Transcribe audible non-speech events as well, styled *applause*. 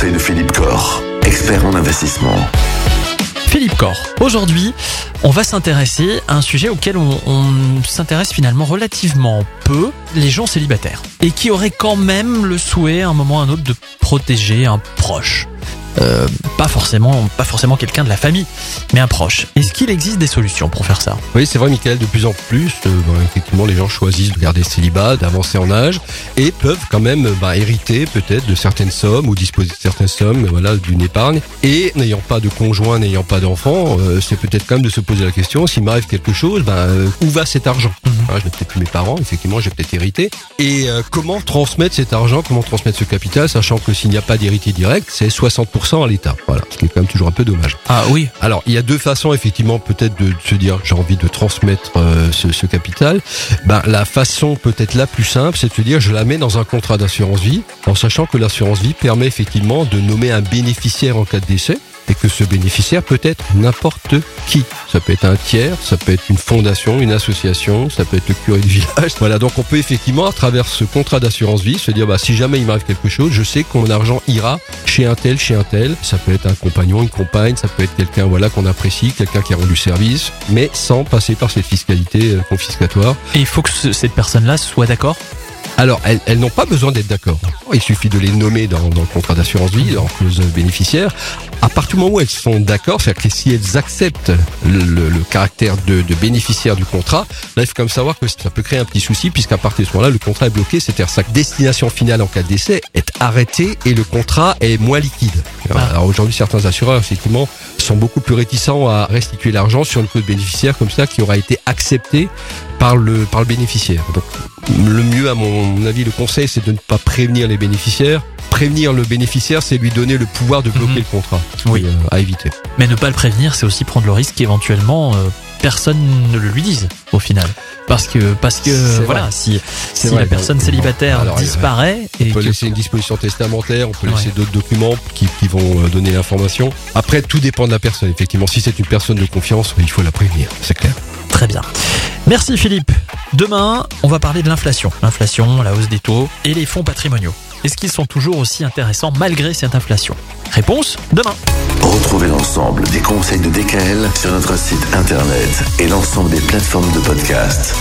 De Philippe Corr, expert en investissement. Philippe Corr. Aujourd'hui, on va s'intéresser à un sujet auquel on, on s'intéresse finalement relativement peu, les gens célibataires. Et qui auraient quand même le souhait, à un moment ou à un autre, de protéger un proche. Euh, pas forcément, pas forcément quelqu'un de la famille, mais un proche. Est-ce qu'il existe des solutions pour faire ça? Oui, c'est vrai, Michael, de plus en plus, euh, ben, effectivement, les gens choisissent de garder célibat, d'avancer en âge, et peuvent quand même ben, hériter peut-être de certaines sommes ou disposer de certaines sommes, voilà, d'une épargne. Et n'ayant pas de conjoint, n'ayant pas d'enfant, euh, c'est peut-être quand même de se poser la question s'il m'arrive quelque chose, ben, euh, où va cet argent? Hein, Je n'ai peut-être plus mes parents, effectivement, j'ai peut-être hérité. Et euh, comment transmettre cet argent, comment transmettre ce capital, sachant que s'il n'y a pas d'héritier direct, c'est 60% à l'État. Voilà, ce qui est quand même toujours un peu dommage. Ah oui. Alors, il y a deux façons, effectivement, peut-être de se dire j'ai envie de transmettre euh, ce, ce capital. Ben, la façon peut-être la plus simple, c'est de se dire je la mets dans un contrat d'assurance vie, en sachant que l'assurance vie permet effectivement de nommer un bénéficiaire en cas de décès et que ce bénéficiaire peut être n'importe qui. Ça peut être un tiers, ça peut être une fondation, une association, ça peut être le curé du village. *laughs* Voilà, donc on peut effectivement, à travers ce contrat d'assurance vie, se dire, bah, si jamais il m'arrive quelque chose, je sais que mon argent ira chez un tel, chez un tel. Ça peut être un compagnon, une compagne, ça peut être quelqu'un, voilà, qu'on apprécie, quelqu'un qui a rendu service, mais sans passer par cette fiscalité euh, confiscatoire. Et il faut que ce- cette personne-là soit d'accord? Alors, elles, elles n'ont pas besoin d'être d'accord. Il suffit de les nommer dans, dans le contrat d'assurance vie, en clause bénéficiaire. À partir du moment où elles sont d'accord, c'est-à-dire que si elles acceptent le, le- le caractère de, de bénéficiaire du contrat, là, il faut quand même savoir que ça peut créer un petit souci, puisqu'à partir de ce moment-là, le contrat est bloqué, c'est-à-dire sa destination finale en cas de décès est arrêtée et le contrat est moins liquide. Ah. Alors aujourd'hui, certains assureurs, effectivement, sont beaucoup plus réticents à restituer l'argent sur une clause bénéficiaire comme ça qui aura été acceptée par le par le bénéficiaire. Donc le mieux à mon avis le conseil c'est de ne pas prévenir les bénéficiaires. Prévenir le bénéficiaire c'est lui donner le pouvoir de bloquer Mhm. le contrat. Oui. Euh, à éviter. Mais ne pas le prévenir, c'est aussi prendre le risque qu'éventuellement euh, personne ne le lui dise au final. Parce que, parce que voilà, vrai. si, si vrai, la personne célibataire alors, disparaît et On peut que- laisser une disposition testamentaire, on peut Ouais. laisser d'autres documents qui, qui vont euh, donner l'information. Après, tout dépend de la personne. Effectivement, si c'est une personne de confiance, il faut la prévenir, c'est clair. Très bien. Merci Philippe. Demain, on va parler de l'inflation. L'inflation, la hausse des taux et les fonds patrimoniaux. Est-ce qu'ils sont toujours aussi intéressants malgré cette inflation? Réponse demain. Retrouvez l'ensemble des conseils de DKL sur notre site internet et l'ensemble des plateformes de podcast.